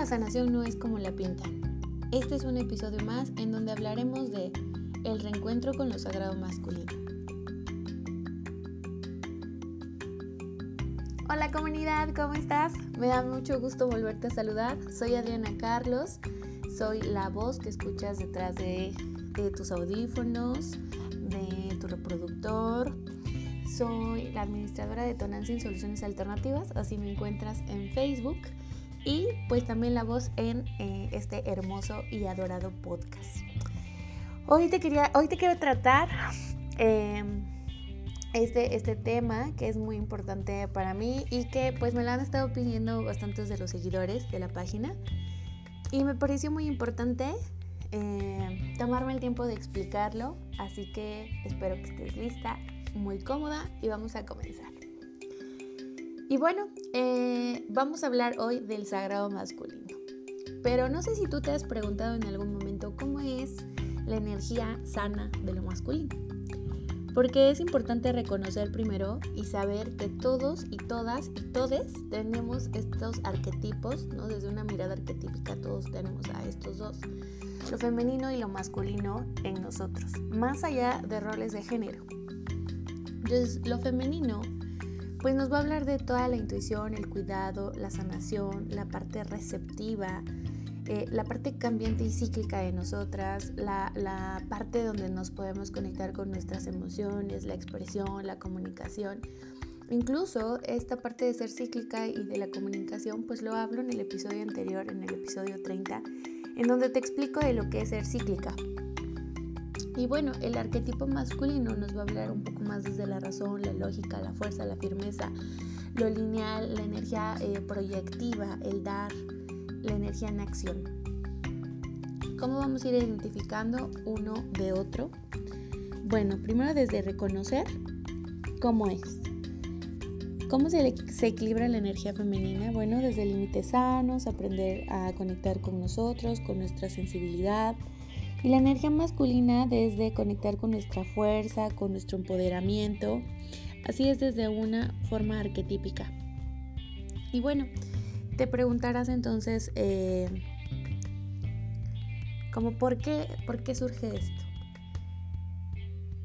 la sanación no es como la pintan. Este es un episodio más en donde hablaremos de el reencuentro con lo sagrado masculino. Hola comunidad, ¿cómo estás? Me da mucho gusto volverte a saludar. Soy Adriana Carlos, soy la voz que escuchas detrás de, tus audífonos, de tu reproductor. Soy la administradora de Tonancia Soluciones Alternativas, así me encuentras en Facebook y pues también la voz en eh, este hermoso y adorado podcast. Hoy te, quería, hoy te quiero tratar em, este, este tema que es muy importante para mí y que pues me lo han estado pidiendo bastantes de los seguidores de la página y me pareció muy importante em, tomarme el tiempo de explicarlo, así que espero que estés lista, muy cómoda y vamos a comenzar. Y bueno, eh, vamos a hablar hoy del sagrado masculino. Pero no sé si tú te has preguntado en algún momento cómo es la energía sana de lo masculino. Porque es importante reconocer primero y saber que todos y todas y todes tenemos estos arquetipos, ¿no? Desde una mirada arquetípica todos tenemos a estos dos, lo femenino y lo masculino en nosotros, más allá de roles de género. Entonces, lo femenino pues nos va a hablar de toda la intuición, el cuidado, la sanación, la parte receptiva, eh, la parte cambiante y cíclica de nosotras, la, la, parte donde nos podemos conectar con nuestras emociones, la expresión, la comunicación. Incluso esta parte de ser cíclica y de la comunicación, pues lo hablo en el episodio anterior, en el episodio 30, en donde te explico de lo que es ser cíclica. Y bueno, el arquetipo masculino nos va a hablar un poco más desde la razón, la lógica, la fuerza, la firmeza, lo lineal, la energía eh, proyectiva, el dar, la energía en acción. ¿Cómo vamos a ir identificando uno de otro? Bueno, primero desde reconocer cómo es. ¿Cómo se, se, equilibra la energía femenina? Bueno, desde límites sanos, aprender a conectar con nosotros, con nuestra sensibilidad, y la energía masculina desde conectar con nuestra fuerza, con nuestro empoderamiento. Así es desde una forma arquetípica. Y bueno, te preguntarás entonces, eh, como por qué, por qué surge esto.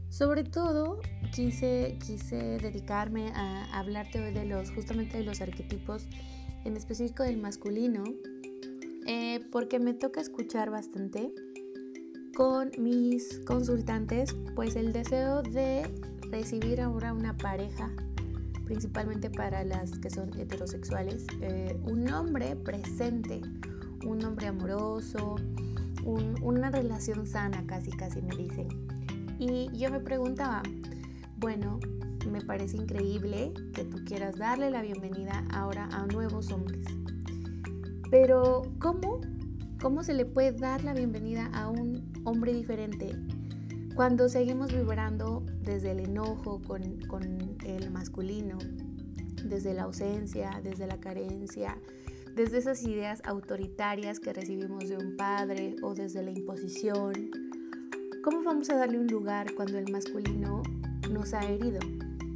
Sobre todo quise, quise dedicarme a hablarte hoy de los, justamente de los arquetipos, en específico del masculino, eh, porque me toca escuchar bastante con mis consultantes pues el deseo de recibir ahora una pareja principalmente para las que son heterosexuales eh, un hombre presente un hombre amoroso una relación sana casi casi me dicen. Y yo me preguntaba bueno me parece increíble que tú quieras darle la bienvenida ahora a nuevos hombres. Pero ¿cómo ¿Cómo se le puede dar la bienvenida a un hombre diferente cuando seguimos vibrando desde el enojo con, el masculino, desde la ausencia, desde la carencia, desde esas ideas autoritarias que recibimos de un padre o desde la imposición? ¿Cómo vamos a darle un lugar cuando el masculino nos ha herido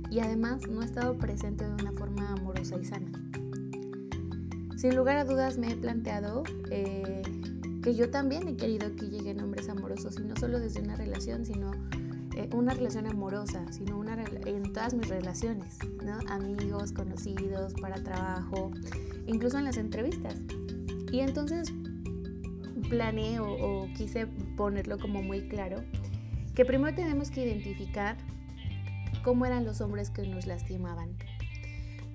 y además no ha estado presente de una forma amorosa y sana? Sin lugar a dudas me he planteado eh, que yo también he querido que lleguen hombres amorosos y no solo desde una relación, sino eh, una relación amorosa, sino una en todas mis relaciones, amigos, conocidos, para trabajo, incluso en las entrevistas. Y entonces planeé o quise ponerlo como muy claro, que primero tenemos que identificar cómo eran los hombres que nos lastimaban,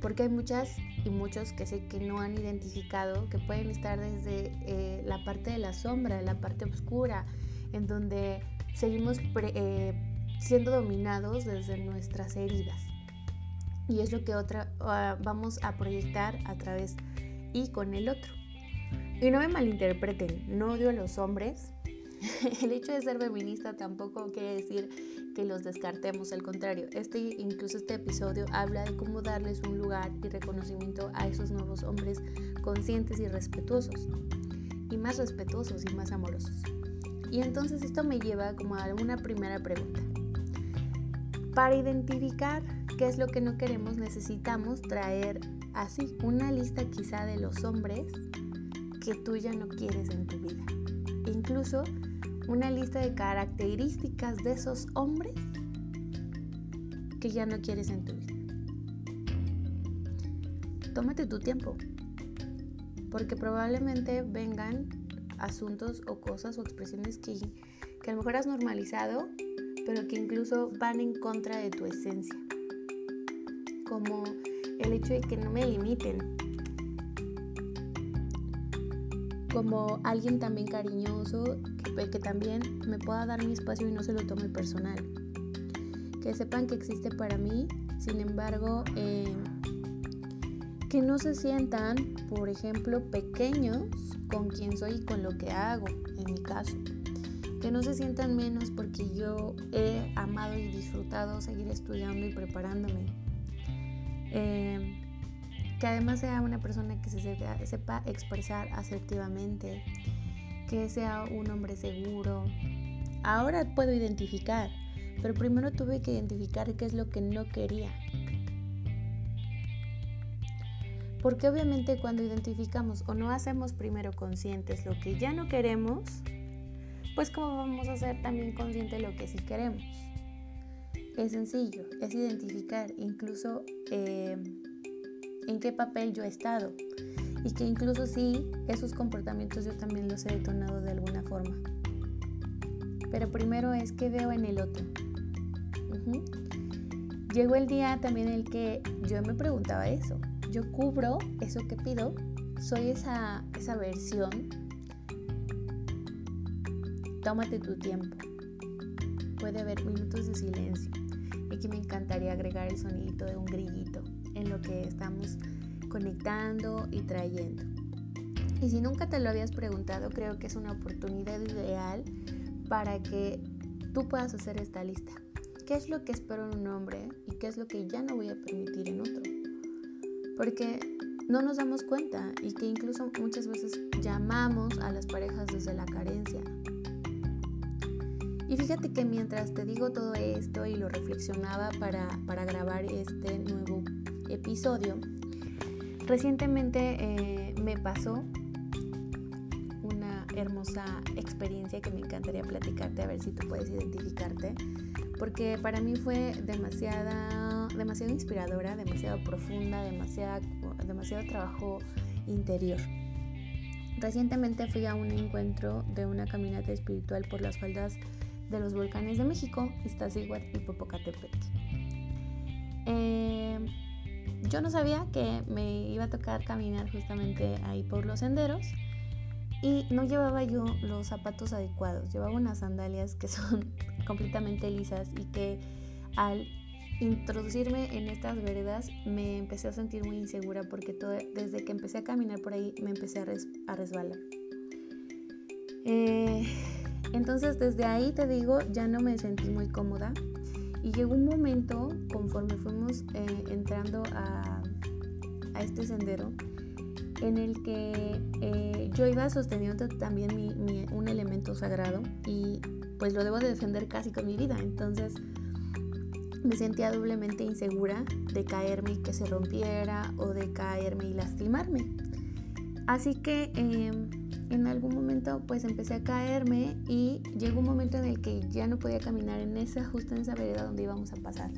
porque hay muchas y muchos que sé que no han identificado, que pueden estar desde eh, la parte de la sombra, la parte oscura, en donde seguimos eh, siendo dominados desde nuestras heridas. Y es lo que otra, ah, vamos a proyectar a través y con el otro. Y no me malinterpreten, no odio a los hombres. el hecho de ser feminista tampoco quiere decir que los descartemos, al contrario, este, incluso este episodio habla de cómo darles un lugar y reconocimiento a esos nuevos hombres conscientes y respetuosos, y más respetuosos y más amorosos. Y entonces esto me lleva como a una primera pregunta. Para identificar qué es lo que no queremos, necesitamos traer así una lista quizá de los hombres que tú ya no quieres en tu vida. incluso una lista de características de esos hombres que ya no quieres en tu vida. Tómate tu tiempo, porque probablemente vengan asuntos o cosas o expresiones que, que a lo mejor has normalizado, pero que incluso van en contra de tu esencia. Como el hecho de que no me limiten. Como alguien también cariñoso, que, que también me pueda dar mi espacio y no se lo tome personal. Que sepan que existe para mí, sin embargo, eh, que no se sientan, por ejemplo, pequeños con quien soy y con lo que hago, en mi caso. Que no se sientan menos porque yo he amado y disfrutado seguir estudiando y preparándome. Eh, que además sea una persona que se sepa, expresar asertivamente, que sea un hombre seguro. Ahora puedo identificar, pero primero tuve que identificar qué es lo que no quería. Porque obviamente cuando identificamos o no hacemos primero conscientes lo que ya no queremos, pues cómo vamos a ser también conscientes lo que sí queremos. Es sencillo, es identificar incluso eh, en qué papel yo he estado y que incluso sí, esos comportamientos yo también los he detonado de alguna forma. Pero primero es que veo en el otro. Llegó el día también en el que yo me preguntaba eso, yo cubro eso que pido, soy esa, esa versión. Tómate tu tiempo. Puede haber minutos de silencio. Y aquí me encantaría agregar el sonidito de un grillito en lo que estamos conectando y trayendo. Y si nunca te lo habías preguntado, creo que es una oportunidad ideal para que tú puedas hacer esta lista. ¿Qué es lo que espero en un hombre y qué es lo que ya no voy a permitir en otro? porque no nos damos cuenta y que incluso muchas veces llamamos a las parejas desde la carencia. Y fíjate que mientras te digo todo esto y lo reflexionaba para, grabar este nuevo episodio, recientemente eh, me pasó una hermosa experiencia que me encantaría platicarte a ver si tú puedes identificarte, porque para mí fue demasiada demasiado inspiradora, demasiado profunda, demasiado, demasiado trabajo interior. Recientemente fui a un encuentro de una caminata espiritual por las faldas de los volcanes de México, Iztaccíhuatl y Popocatépetl. Eh, yo no sabía que me iba a tocar caminar justamente ahí por los senderos y no llevaba yo los zapatos adecuados, llevaba unas sandalias que son completamente lisas y que al introducirme en estas veredas me empecé a sentir muy insegura porque todo, desde que empecé a caminar por ahí me empecé a, resbalar. Eh, entonces desde ahí te digo, ya no me sentí muy cómoda y llegó un momento conforme fuimos eh, entrando a, este sendero en el que eh, yo iba sosteniendo también un elemento sagrado y pues lo debo de defender casi con mi vida. Entonces me sentía doblemente insegura de caerme y que se rompiera o de caerme y lastimarme. Así que em, en algún momento pues empecé a caerme y llegó un momento en el que ya no podía caminar en esa justo en esa vereda donde íbamos a pasar.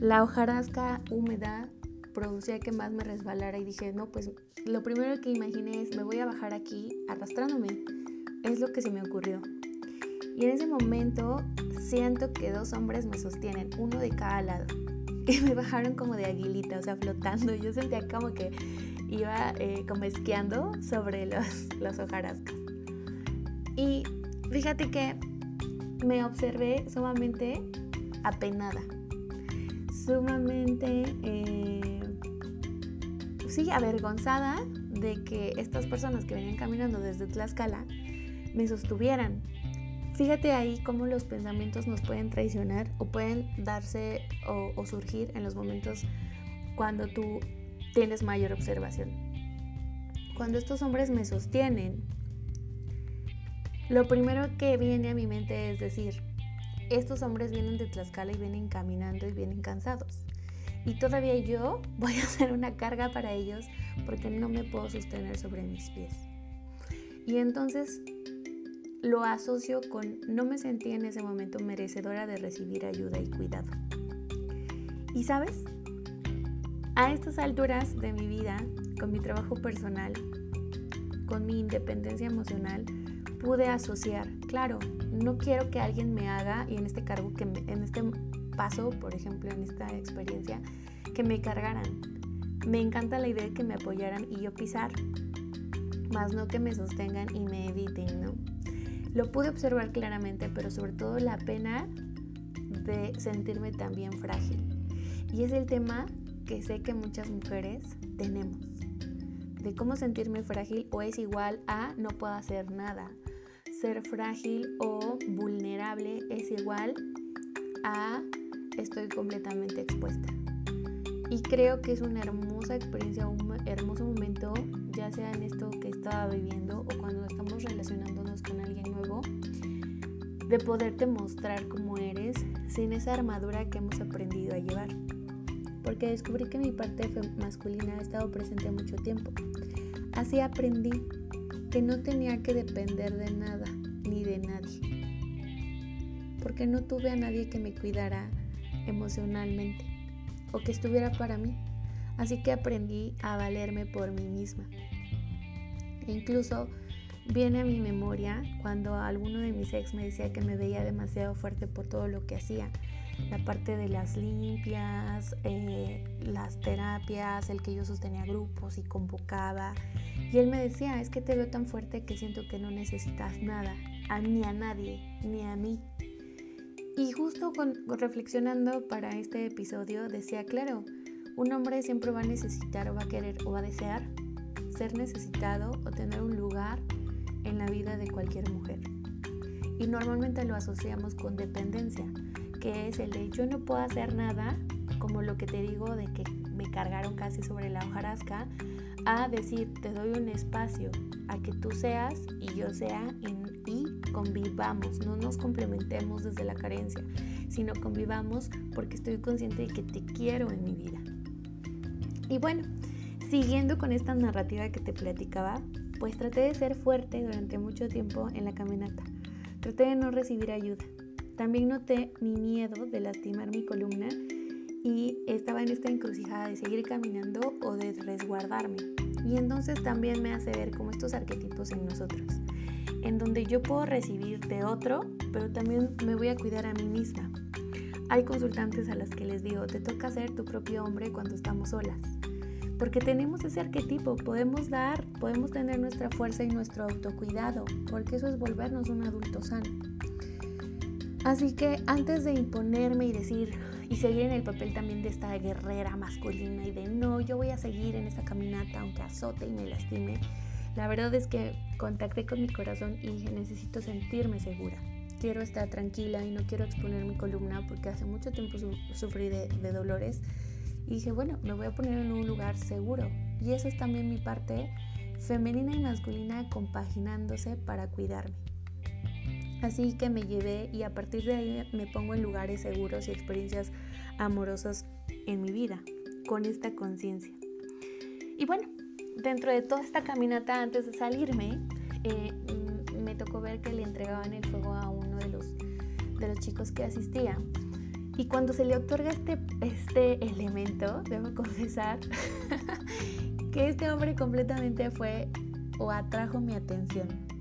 La hojarasca húmeda producía que más me resbalara y dije, no, pues lo primero que imaginé es me voy a bajar aquí arrastrándome. Es lo que se me ocurrió. Y en ese momento siento que dos hombres me sostienen, uno de cada lado. Y me bajaron como de aguilita, o sea, flotando. Yo sentía como que iba eh, como esquiando sobre los, los hojarascas. Y fíjate que me observé sumamente apenada, sumamente, eh, sí, avergonzada de que estas personas que venían caminando desde Tlaxcala me sostuvieran Fíjate ahí cómo los pensamientos nos pueden traicionar o pueden darse o, surgir en los momentos cuando tú tienes mayor observación. Cuando estos hombres me sostienen, lo primero que viene a mi mente es decir, estos hombres vienen de Tlaxcala y vienen caminando y vienen cansados. Y todavía yo voy a hacer una carga para ellos porque no me puedo sostener sobre mis pies. Y entonces lo asocio con no me sentí en ese momento merecedora de recibir ayuda y cuidado. Y sabes, a estas alturas de mi vida, con mi trabajo personal, con mi independencia emocional, pude asociar, claro, no quiero que alguien me haga, y en este cargo, que en este paso, por ejemplo, en esta experiencia, que me cargaran. Me encanta la idea de que me apoyaran y yo pisar, más no que me sostengan y me eviten, ¿no? Lo pude observar claramente, pero sobre todo la pena de sentirme también frágil. Y es el tema que sé que muchas mujeres tenemos. De cómo sentirme frágil o es igual a no puedo hacer nada. Ser frágil o vulnerable es igual a estoy completamente expuesta. Y creo que es una hermosa experiencia, un hermoso momento, ya sea en esto que estaba viviendo o cuando estamos relacionándonos con alguien de poderte mostrar cómo eres sin esa armadura que hemos aprendido a llevar. Porque descubrí que mi parte masculina ha estado presente mucho tiempo. Así aprendí que no tenía que depender de nada ni de nadie. Porque no tuve a nadie que me cuidara emocionalmente o que estuviera para mí. Así que aprendí a valerme por mí misma. E incluso Viene a mi memoria cuando alguno de mis ex me decía que me veía demasiado fuerte por todo lo que hacía. La parte de las limpias, eh, las terapias, el que yo sostenía grupos y convocaba. Y él me decía, es que te veo tan fuerte que siento que no necesitas nada, ni a nadie, ni a mí. Y justo reflexionando para este episodio decía, claro, un hombre siempre va a necesitar o va a querer o va a desear ser necesitado o tener un lugar en la vida de cualquier mujer. Y normalmente lo asociamos con dependencia, que es el de yo no puedo hacer nada, como lo que te digo de que me cargaron casi sobre la hojarasca, a decir te doy un espacio a que tú seas y yo sea y convivamos, no nos complementemos desde la carencia, sino convivamos porque estoy consciente de que te quiero en mi vida. Y bueno, siguiendo con esta narrativa que te platicaba, pues traté de ser fuerte durante mucho tiempo en la caminata. Traté de no recibir ayuda. También noté mi miedo de lastimar mi columna y estaba en esta encrucijada de seguir caminando o de resguardarme. Y entonces también me hace ver como estos arquetipos en nosotros, en donde yo puedo recibir de otro, pero también me voy a cuidar a mí misma. Hay consultantes a las que les digo, te toca ser tu propio hombre cuando estamos solas porque tenemos ese arquetipo, podemos dar, podemos tener nuestra fuerza y nuestro autocuidado, porque eso es volvernos un adulto sano. Así que antes de imponerme y decir y seguir en el papel también de esta guerrera masculina y de no, yo voy a seguir en esta caminata aunque azote y me lastime, la verdad es que contacté con mi corazón y dije necesito sentirme segura. Quiero estar tranquila y no quiero exponer mi columna porque hace mucho tiempo sufrí de, dolores y dije, bueno, me voy a poner en un lugar seguro. Y eso es también mi parte femenina y masculina compaginándose para cuidarme. Así que me llevé y a partir de ahí me pongo en lugares seguros y experiencias amorosas en mi vida, con esta conciencia. Y bueno, dentro de toda esta caminata antes de salirme, eh, me tocó ver que le entregaban el fuego a uno de los, de los chicos que asistía. Y cuando se le otorga este, este elemento, debo confesar que este hombre completamente fue o atrajo mi atención.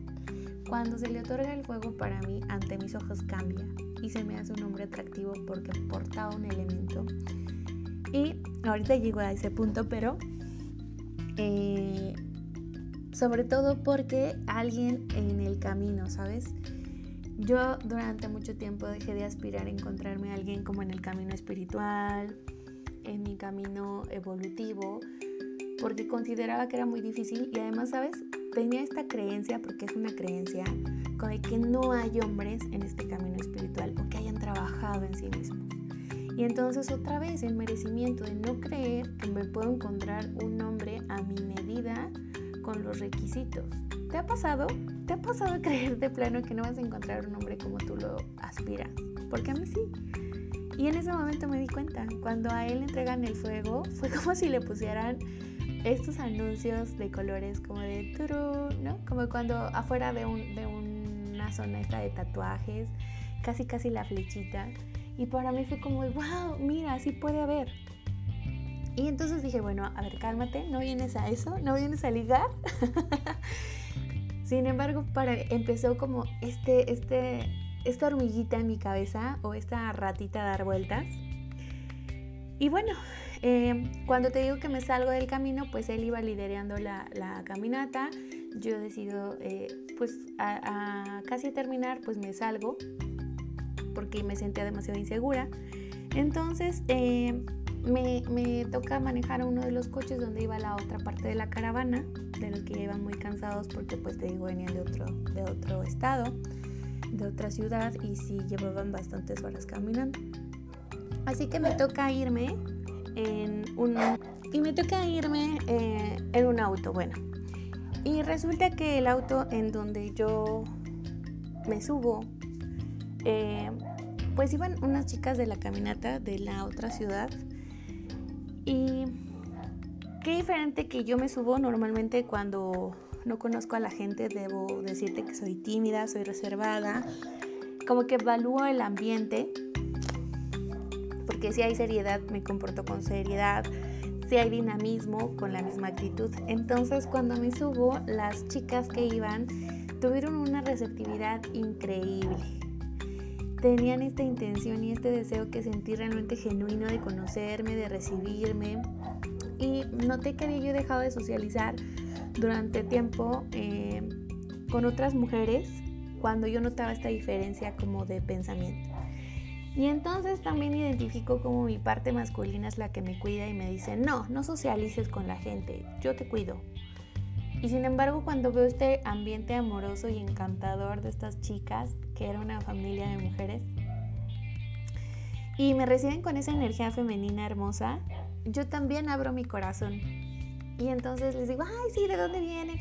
Cuando se le otorga el fuego para mí, ante mis ojos cambia y se me hace un hombre atractivo porque portaba un elemento. Y ahorita llego a ese punto, pero eh, sobre todo porque alguien en el camino, ¿sabes? Yo durante mucho tiempo dejé de aspirar a encontrarme a alguien como en el camino espiritual, en mi camino evolutivo, porque consideraba que era muy difícil y además, ¿sabes? Tenía esta creencia, porque es una creencia, el que no hay hombres en este camino espiritual o que hayan trabajado en sí mismos. Y entonces otra vez el merecimiento de no creer que me puedo encontrar un hombre a mi medida con los requisitos. ¿Te ha pasado? ¿Te ha pasado creer de plano que no vas a encontrar un hombre como tú lo aspiras? Porque a mí sí. Y en ese momento me di cuenta, cuando a él le entregan el fuego, fue como si le pusieran estos anuncios de colores como de turu, ¿no? Como cuando afuera de, un, de una zona esta de tatuajes, casi casi la flechita. Y para mí fue como, wow, mira, sí puede haber. Y entonces dije, bueno, a ver, cálmate, no vienes a eso, no vienes a ligar. Sin embargo, para, empezó como este, este, esta hormiguita en mi cabeza o esta ratita a dar vueltas. Y bueno, eh, cuando te digo que me salgo del camino, pues él iba liderando la, caminata. Yo decido, eh, pues a, casi terminar, pues me salgo porque me sentía demasiado insegura. Entonces eh, me, me, toca manejar a uno de los coches donde iba la otra parte de la caravana, de los que iban muy cansados porque pues te digo venían de otro, de otro estado, de otra ciudad y sí llevaban bastantes horas caminando. Así que me toca irme Y me toca irme eh, en un auto, bueno. Y resulta que el auto en donde yo me subo, eh, pues iban unas chicas de la caminata de la otra ciudad. Y qué diferente que yo me subo normalmente cuando no conozco a la gente, debo decirte que soy tímida, soy reservada, como que evalúo el ambiente porque si hay seriedad me comporto con seriedad, si hay dinamismo con la misma actitud. Entonces cuando me subo, las chicas que iban tuvieron una receptividad increíble. Tenían esta intención y este deseo que sentí realmente genuino de conocerme, de recibirme. Y noté que había yo dejado de socializar durante tiempo eh, con otras mujeres cuando yo notaba esta diferencia como de pensamiento. Y entonces también identifico como mi parte masculina es la que me cuida y me dice, no, no socialices con la gente, yo te cuido. Y sin embargo, cuando veo este ambiente amoroso y encantador de estas chicas, que era una familia de mujeres, y me reciben con esa energía femenina hermosa, yo también abro mi corazón. Y entonces les digo, ay, sí, ¿de dónde vienen?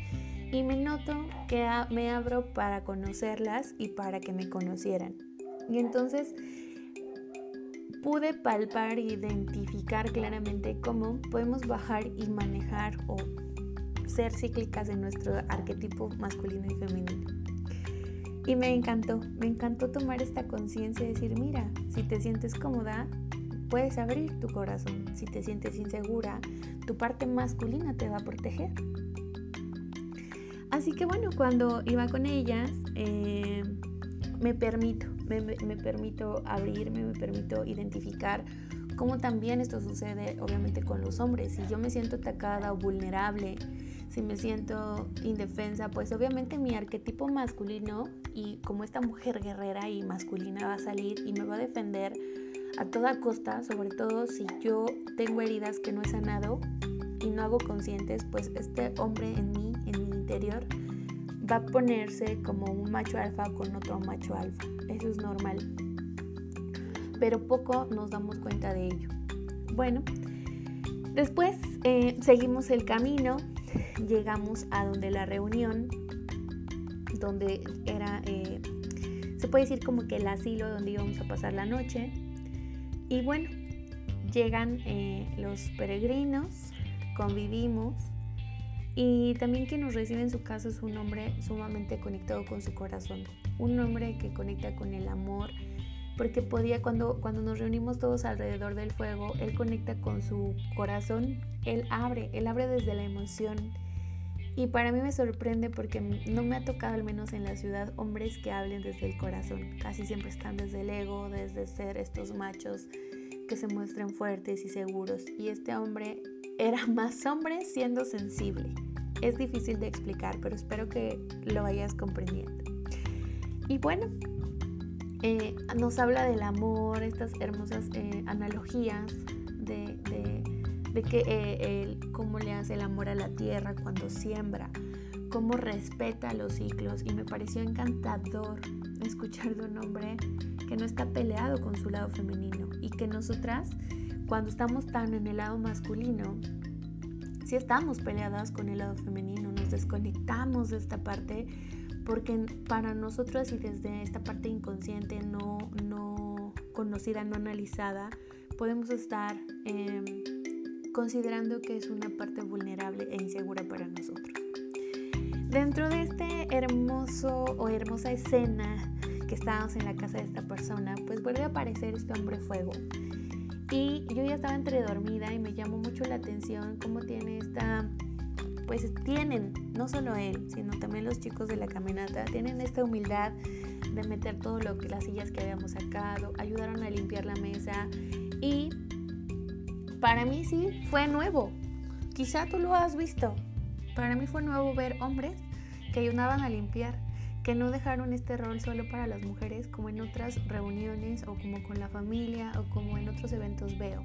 Y me noto que me abro para conocerlas y para que me conocieran. Y entonces pude palpar e identificar claramente cómo podemos bajar y manejar o ser cíclicas en nuestro arquetipo masculino y femenino. Y me encantó, me encantó tomar esta conciencia y decir, mira, si te sientes cómoda, puedes abrir tu corazón. Si te sientes insegura, tu parte masculina te va a proteger. Así que bueno, cuando iba con ellas, eh, me permito, me, permito abrirme, me permito identificar cómo también esto sucede obviamente con los hombres. Si yo me siento atacada o vulnerable, si me siento indefensa, pues obviamente mi arquetipo masculino y como esta mujer guerrera y masculina va a salir y me va a defender a toda costa, sobre todo si yo tengo heridas que no he sanado y no hago conscientes, pues este hombre en mí, en mi interior, va a ponerse como un macho alfa con otro macho alfa. Eso es normal. Pero poco nos damos cuenta de ello. Bueno, después eh, seguimos el camino, llegamos a donde la reunión, donde era, eh, se puede decir como que el asilo donde íbamos a pasar la noche. Y bueno, llegan eh, los peregrinos, convivimos y también quien nos recibe en su casa es un hombre sumamente conectado con su corazón, un hombre que conecta con el amor, porque podía cuando, cuando nos reunimos todos alrededor del fuego, él conecta con su corazón, él abre, él abre desde la emoción. Y para mí me sorprende porque no me ha tocado, al menos en la ciudad, hombres que hablen desde el corazón. Casi siempre están desde el ego, desde ser estos machos que se muestran fuertes y seguros. Y este hombre era más hombre siendo sensible. Es difícil de explicar, pero espero que lo vayas comprendiendo. Y bueno, eh, nos habla del amor, estas hermosas eh, analogías de, que eh, cómo le hace el amor a la tierra cuando siembra, cómo respeta los ciclos. Y me pareció encantador escuchar de un hombre que no está peleado con su lado femenino y que nosotras cuando estamos tan en el lado masculino, si estamos peleadas con el lado femenino, nos desconectamos de esta parte porque para nosotros y desde esta parte inconsciente no, no conocida, no analizada, podemos estar em, considerando que es una parte vulnerable e insegura para nosotros. Dentro de este hermoso o hermosa escena que estábamos en la casa de esta persona, pues vuelve a aparecer este hombre fuego. Y yo ya estaba entre dormida y me llamó mucho la atención cómo tiene esta, pues tienen, no solo él, sino también los chicos de la caminata, tienen esta humildad de meter todo lo que las sillas que habíamos sacado, ayudaron a limpiar la mesa y para mí sí fue nuevo. Quizá tú lo has visto. Para mí fue nuevo ver hombres que ayudaban a limpiar, que no dejaron este rol solo para las mujeres como en otras reuniones o como con la familia o como en otros eventos veo,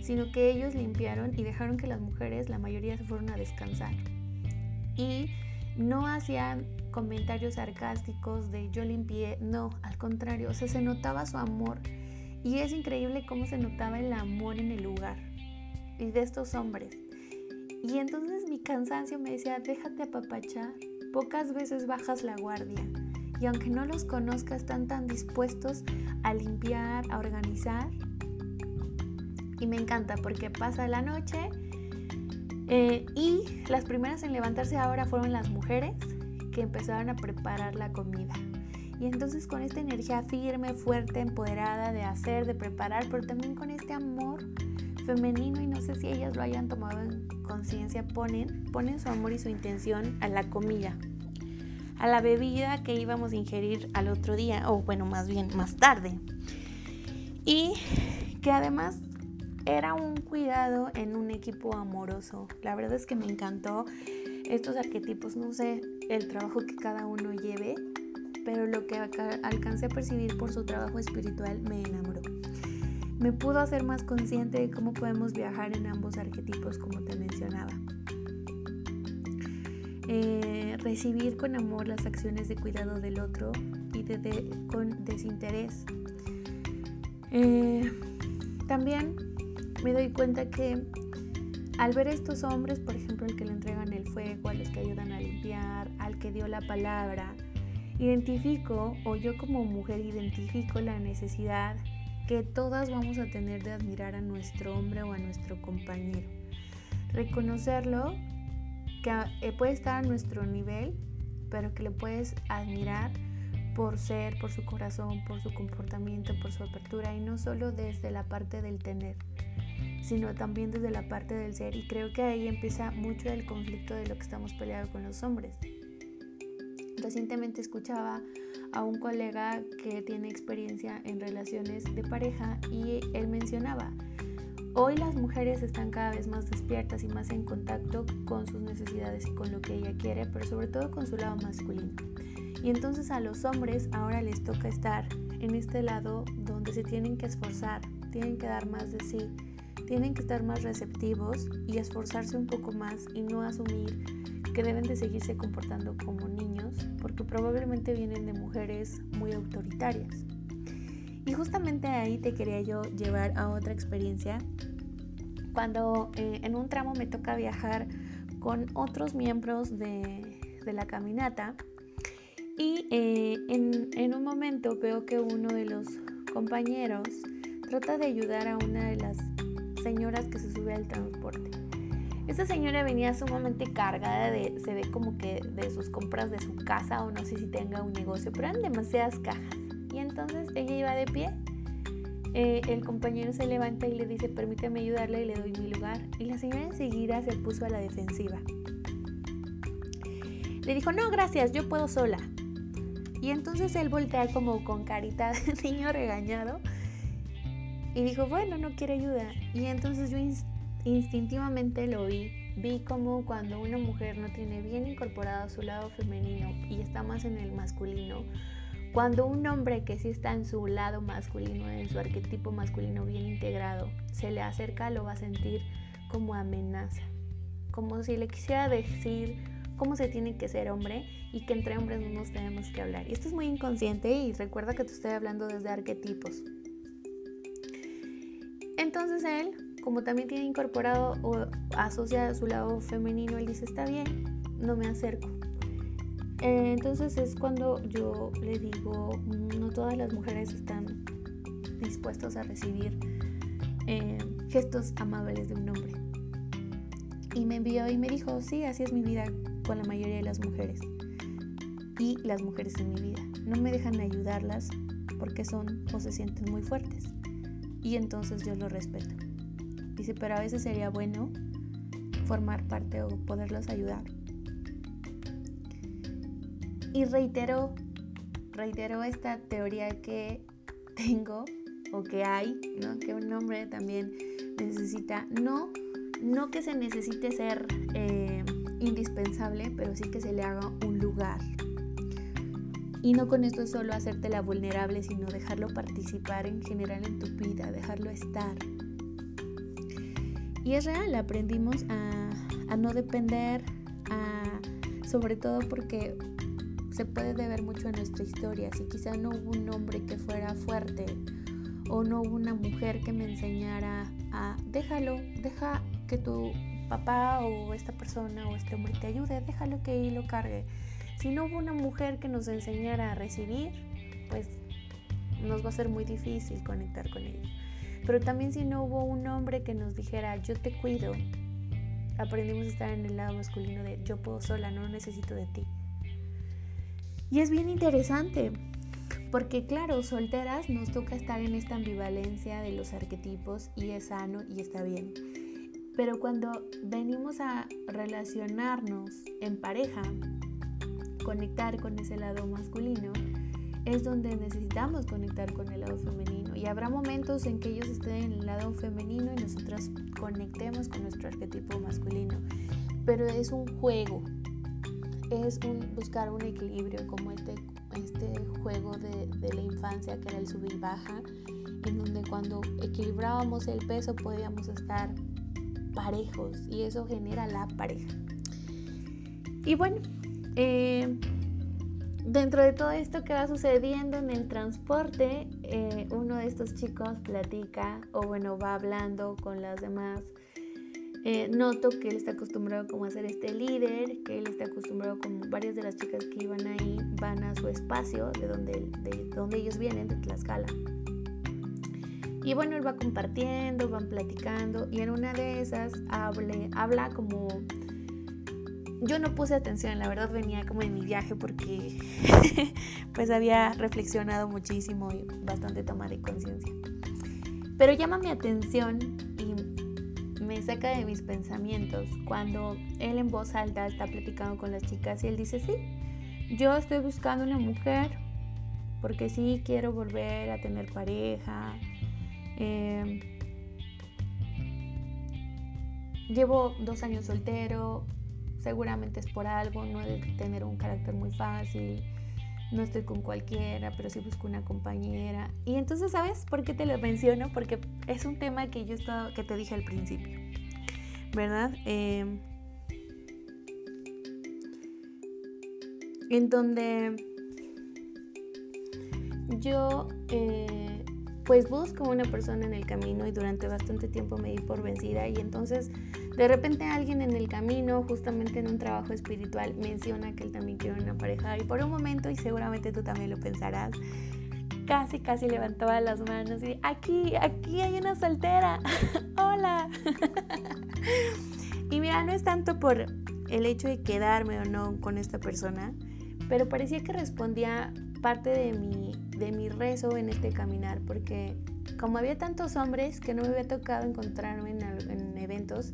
sino que ellos limpiaron y dejaron que las mujeres, la mayoría, se fueron a descansar. Y no hacían comentarios sarcásticos de yo limpié, no, al contrario, o se notaba su amor y es increíble cómo se notaba el amor en el lugar y de estos hombres. Y entonces mi cansancio me decía, déjate apapachar, pocas veces bajas la guardia. Y aunque no los conozcas, están tan dispuestos a limpiar, a organizar. Y me encanta porque pasa la noche eh, y las primeras en levantarse ahora fueron las mujeres que empezaron a preparar la comida. Y entonces con esta energía firme, fuerte, empoderada de hacer, de preparar, pero también con este amor femenino y no sé si ellas lo hayan tomado en conciencia, ponen, ponen su amor y su intención a la comida, a la bebida que íbamos a ingerir al otro día, o bueno, más bien más tarde. Y que además era un cuidado en un equipo amoroso. La verdad es que me encantó estos arquetipos, no sé el trabajo que cada uno lleve, pero lo que alcancé a percibir por su trabajo espiritual me enamoró. Me pudo hacer más consciente de cómo podemos viajar en ambos arquetipos, como te mencionaba. Eh, recibir con amor las acciones de cuidado del otro y con desinterés. Eh, también me doy cuenta que al ver a estos hombres, por ejemplo, el que le entregan el fuego, a los que ayudan a limpiar, al que dio la palabra, Identifico, o yo como mujer identifico la necesidad que todas vamos a tener de admirar a nuestro hombre o a nuestro compañero. Reconocerlo, que eh, puede estar a nuestro nivel, pero que le puedes admirar por ser, por su corazón, por su comportamiento, por su apertura, y no solo desde la parte del tener, sino también desde la parte del ser. Y creo que ahí empieza mucho el conflicto de lo que estamos peleando con los hombres. Recientemente escuchaba a un colega que tiene experiencia en relaciones de pareja y él mencionaba, hoy las mujeres están cada vez más despiertas y más en contacto con sus necesidades y con lo que ella quiere, pero sobre todo con su lado masculino. Y entonces a los hombres ahora les toca estar en este lado donde se tienen que esforzar, tienen que dar más de sí, tienen que estar más receptivos y esforzarse un poco más y no asumir que deben de seguirse comportando como niños probablemente vienen de mujeres muy autoritarias. Y justamente ahí te quería yo llevar a otra experiencia. Cuando eh, en un tramo me toca viajar con otros miembros de, la caminata y eh, en, en un momento veo que uno de los compañeros trata de ayudar a una de las señoras que se sube al transporte. Esta señora venía sumamente cargada de, se ve como que de sus compras de su casa o no sé si tenga un negocio, pero eran demasiadas cajas. Y entonces ella iba de pie. Eh, el compañero se levanta y le dice, permíteme ayudarle y le doy mi lugar. Y la señora enseguida se puso a la defensiva. Le dijo, no, gracias, yo puedo sola. Y entonces él voltea como con carita de niño regañado y dijo, bueno, no quiere ayuda. Y entonces yo instintivamente lo vi. Vi como cuando una mujer no tiene bien incorporado su lado femenino y está más en el masculino, cuando un hombre que sí está en su lado masculino, en su arquetipo masculino bien integrado, se le acerca, lo va a sentir como amenaza, como si le quisiera decir cómo se tiene que ser hombre y que entre hombres no nos tenemos que hablar. Y esto es muy inconsciente y recuerda que te estoy hablando desde arquetipos. Entonces él como también tiene incorporado o asociado a su lado femenino, él dice, está bien, no me acerco. Eh, entonces es cuando yo le digo, no todas las mujeres están dispuestas a recibir eh, gestos amables de un hombre. Y me envió y me dijo, sí, así es mi vida con la mayoría de las mujeres. Y las mujeres en mi vida. No me dejan ayudarlas porque son o se sienten muy fuertes. Y entonces yo lo respeto. Dice, pero a veces sería bueno formar parte o poderlos ayudar. Y reitero, reitero esta teoría que tengo o que hay, que un hombre también necesita, no, no que se necesite ser eh, indispensable, pero sí que se le haga un lugar. Y no con esto solo hacértela vulnerable, sino dejarlo participar en general en tu vida, dejarlo estar. Y es real, aprendimos a, a no depender, a, sobre todo porque se puede deber mucho a nuestra historia. Si quizá no hubo un hombre que fuera fuerte o no hubo una mujer que me enseñara a déjalo, deja que tu papá o esta persona o este hombre te ayude, déjalo que él lo cargue. Si no hubo una mujer que nos enseñara a recibir, pues nos va a ser muy difícil conectar con ella. Pero también si no hubo un hombre que nos dijera yo te cuido, aprendimos a estar en el lado masculino de yo puedo sola, no necesito de ti. Y es bien interesante, porque claro, solteras nos toca estar en esta ambivalencia de los arquetipos y es sano y está bien. Pero cuando venimos a relacionarnos en pareja, conectar con ese lado masculino, es donde necesitamos conectar con el lado femenino. Y habrá momentos en que ellos estén en el lado femenino y nosotras conectemos con nuestro arquetipo masculino. Pero es un juego, es buscar un equilibrio como este, este juego de, de la infancia que era el subir y baja, en donde cuando equilibrábamos el peso podíamos estar parejos y eso genera la pareja. Y bueno, eh, dentro de todo esto que va sucediendo en el transporte, eh, uno de estos chicos platica o bueno, va hablando con las demás eh, noto que él está acostumbrado como a ser este líder, que él está acostumbrado como varias de las chicas que iban ahí van a su espacio de donde, de donde ellos vienen, de Tlaxcala. Y bueno, él va compartiendo, van platicando y en una de esas habla como... Yo no puse atención, la verdad venía como en mi viaje porque pues había reflexionado muchísimo y bastante tomada de conciencia. Pero llama mi atención me saca de mis pensamientos cuando él en voz alta está platicando con las chicas y él dice, sí, yo estoy buscando una mujer porque sí quiero volver a tener pareja. Em, llevo dos años soltero, seguramente es por algo, no de tener un carácter muy fácil no estoy con cualquiera, pero sí busco una compañera. Y entonces, ¿sabes por qué te lo menciono? Porque es un tema que yo estaba, que te dije al principio, ¿verdad? Em, en donde yo eh, pues busco una persona en el camino y durante bastante tiempo me di por vencida y entonces de repente alguien en el camino, justamente en un trabajo espiritual, menciona que él también quiere una pareja y por un momento, y seguramente tú también lo pensarás, casi, casi levantaba las manos y aquí, aquí hay una soltera, hola. y mira, no es tanto por el hecho de quedarme o no con esta persona, pero parecía que respondía parte de mi, de mi rezo en este caminar, porque como había tantos hombres que no me había tocado encontrarme en, en eventos,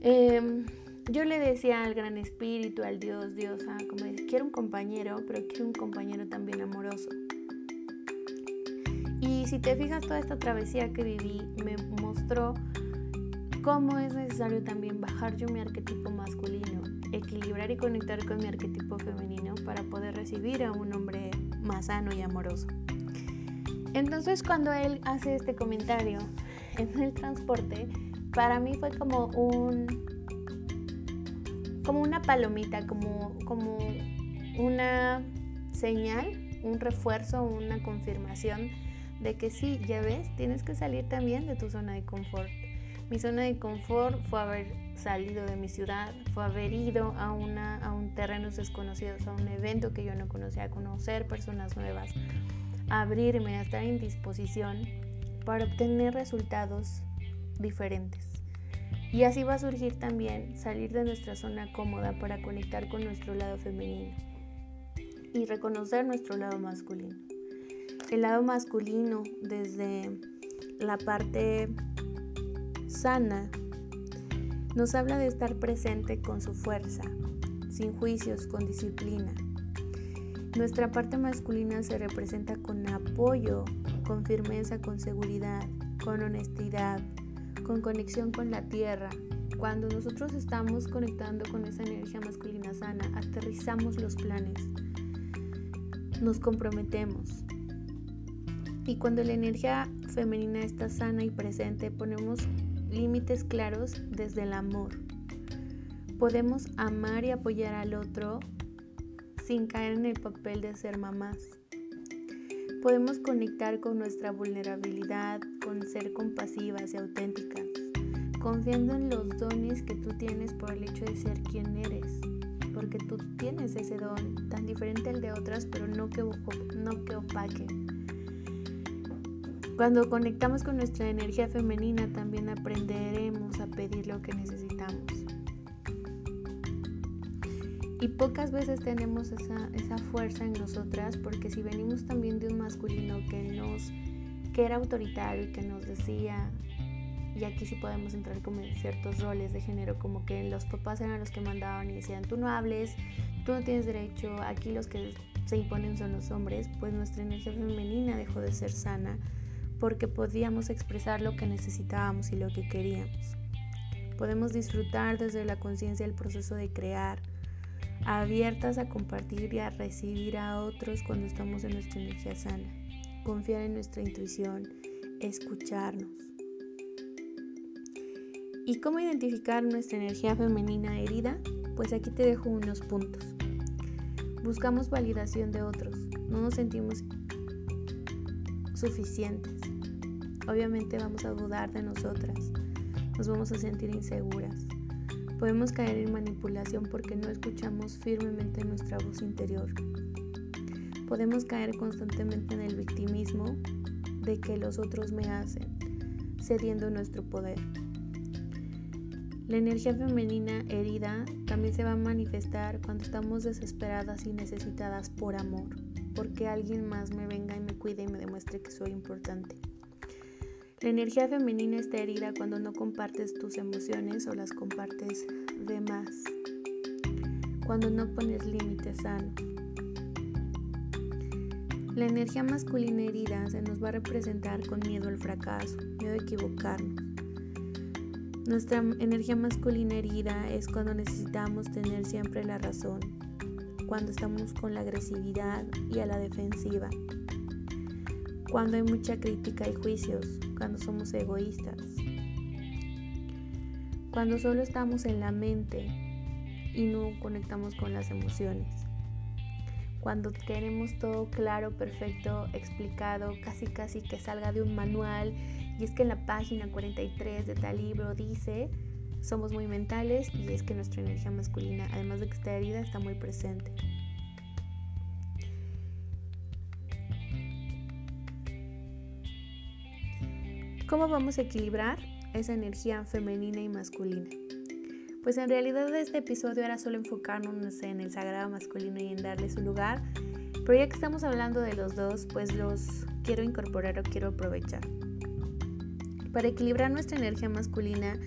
Em, yo le decía al gran espíritu, al Dios, Dios, ah, como quiero un compañero, pero quiero un compañero también amoroso. Y si te fijas, toda esta travesía que viví me mostró cómo es necesario también bajar yo mi arquetipo masculino, equilibrar y conectar con mi arquetipo femenino para poder recibir a un hombre más sano y amoroso. Entonces cuando él hace este comentario en el transporte, para mí fue como un como una palomita, como, como una señal, un refuerzo, una confirmación de que sí, ya ves, tienes que salir también de tu zona de confort. Mi zona de confort fue haber salido de mi ciudad, fue haber ido a, una, a un terrenos desconocidos, a un evento que yo no conocía, a conocer personas nuevas, a abrirme, a estar en disposición para obtener resultados diferentes. Y así va a surgir también salir de nuestra zona cómoda para conectar con nuestro lado femenino y reconocer nuestro lado masculino. El lado masculino desde la parte sana nos habla de estar presente con su fuerza, sin juicios, con disciplina. Nuestra parte masculina se representa con apoyo, con firmeza, con seguridad, con honestidad, con conexión con la tierra. Cuando nosotros estamos conectando con esa energía masculina sana, aterrizamos los planes, nos comprometemos. Y cuando la energía femenina está sana y presente, ponemos límites claros desde el amor. Podemos amar y apoyar al otro sin caer en el papel de ser mamás. Podemos conectar con nuestra vulnerabilidad, con ser compasivas y auténticas, confiando en los dones que tú tienes por el hecho de ser quien eres, porque tú tienes ese don tan diferente al de otras, pero no que, no que opaque. Cuando conectamos con nuestra energía femenina, también aprenderemos a pedir lo que necesitamos. Y pocas veces tenemos esa, esa, fuerza en nosotras porque si venimos también de un masculino que nos que era autoritario y que nos decía y aquí sí podemos entrar como en ciertos roles de género como que los papás eran los que mandaban y decían tú no hables, tú no tienes derecho, aquí los que se imponen son los hombres, pues nuestra energía femenina dejó de ser sana porque podíamos expresar lo que necesitábamos y lo que queríamos. Podemos disfrutar desde la conciencia el proceso de crear, abiertas a compartir y a recibir a otros cuando estamos en nuestra energía sana, confiar en nuestra intuición, escucharnos. ¿Y cómo identificar nuestra energía femenina herida? Pues aquí te dejo unos puntos. Buscamos validación de otros, no nos sentimos suficientes. Obviamente vamos a dudar de nosotras, nos vamos a sentir inseguras Podemos caer en manipulación porque no escuchamos firmemente nuestra voz interior. Podemos caer constantemente en el victimismo de que los otros me hacen, cediendo nuestro poder. La energía femenina herida también se va a manifestar cuando estamos desesperadas y necesitadas por amor, porque alguien más me venga y me cuide y me demuestre que soy importante. La energía femenina está herida cuando no compartes tus emociones o las compartes de más. Cuando no pones límites sanos. La energía masculina herida se nos va a representar con miedo al fracaso, miedo a equivocarnos. Nuestra energía masculina herida es cuando necesitamos tener siempre la razón, cuando estamos con la agresividad y a la defensiva, cuando hay mucha crítica y juicios, cuando somos egoístas, cuando solo estamos en la mente y no conectamos con las emociones, cuando queremos todo claro, perfecto, explicado, casi casi que salga de un manual y es que en la página 43 de tal libro dice, somos muy mentales y es que nuestra energía masculina, además de que está herida, está muy presente. ¿Cómo vamos a equilibrar esa energía femenina y masculina? Pues en realidad este episodio era solo enfocarnos en el sagrado masculino y en darle su lugar, pero ya que estamos hablando de los dos, pues los quiero incorporar o quiero aprovechar. Para equilibrar nuestra energía masculina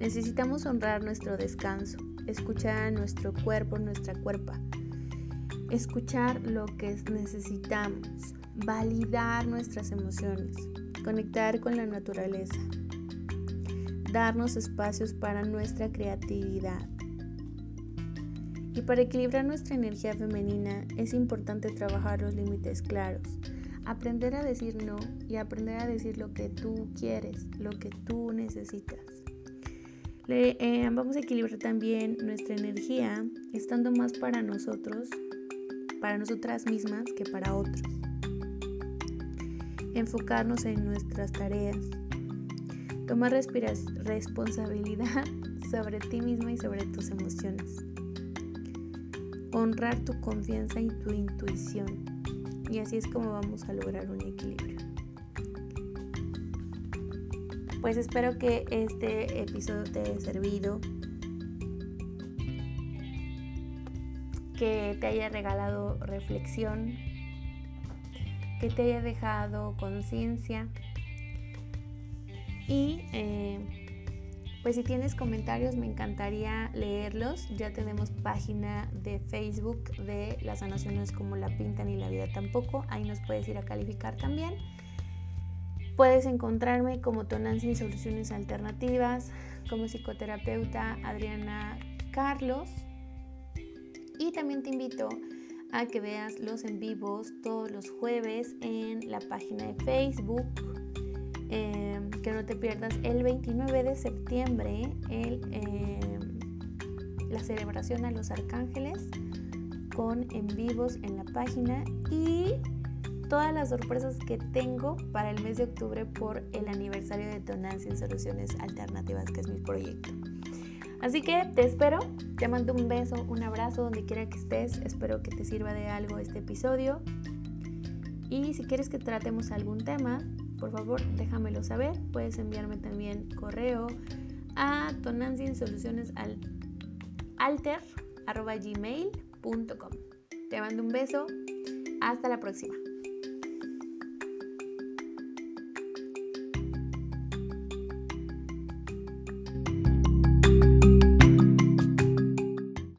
necesitamos honrar nuestro descanso, escuchar a nuestro cuerpo, nuestra cuerpa, escuchar lo que necesitamos, validar nuestras emociones, conectar con la naturaleza, darnos espacios para nuestra creatividad. Y para equilibrar nuestra energía femenina es importante trabajar los límites claros, aprender a decir no y aprender a decir lo que tú quieres, lo que tú necesitas. Eh, vamos a equilibrar también nuestra energía estando más para nosotros, para nosotras mismas que para otros enfocarnos en nuestras tareas, tomar responsabilidad sobre ti misma y sobre tus emociones, honrar tu confianza y tu intuición. Y así es como vamos a lograr un equilibrio. Pues espero que este episodio te haya servido, que te haya regalado reflexión, que te haya dejado conciencia y eh, pues si tienes comentarios me encantaría leerlos. Ya tenemos página de Facebook de las sanaciones como la pintan y la vida tampoco. Ahí nos puedes ir a calificar también. Puedes encontrarme como Tonancy Soluciones Alternativas, como psicoterapeuta Adriana Carlos. Y también te invito a que veas los en vivos todos los jueves en la página de Facebook Em, que no te pierdas el 29 de septiembre em, la celebración a los arcángeles con en vivos en la página y todas las sorpresas que tengo para el mes de octubre por el aniversario de Tonancia en Soluciones Alternativas, que es mi proyecto. Así que te espero, te mando un beso, un abrazo donde quiera que estés, espero que te sirva de algo este episodio. Y si quieres que tratemos algún tema, por favor déjamelo saber. Puedes enviarme también correo a alter.gmail.com Te mando un beso. Hasta la próxima.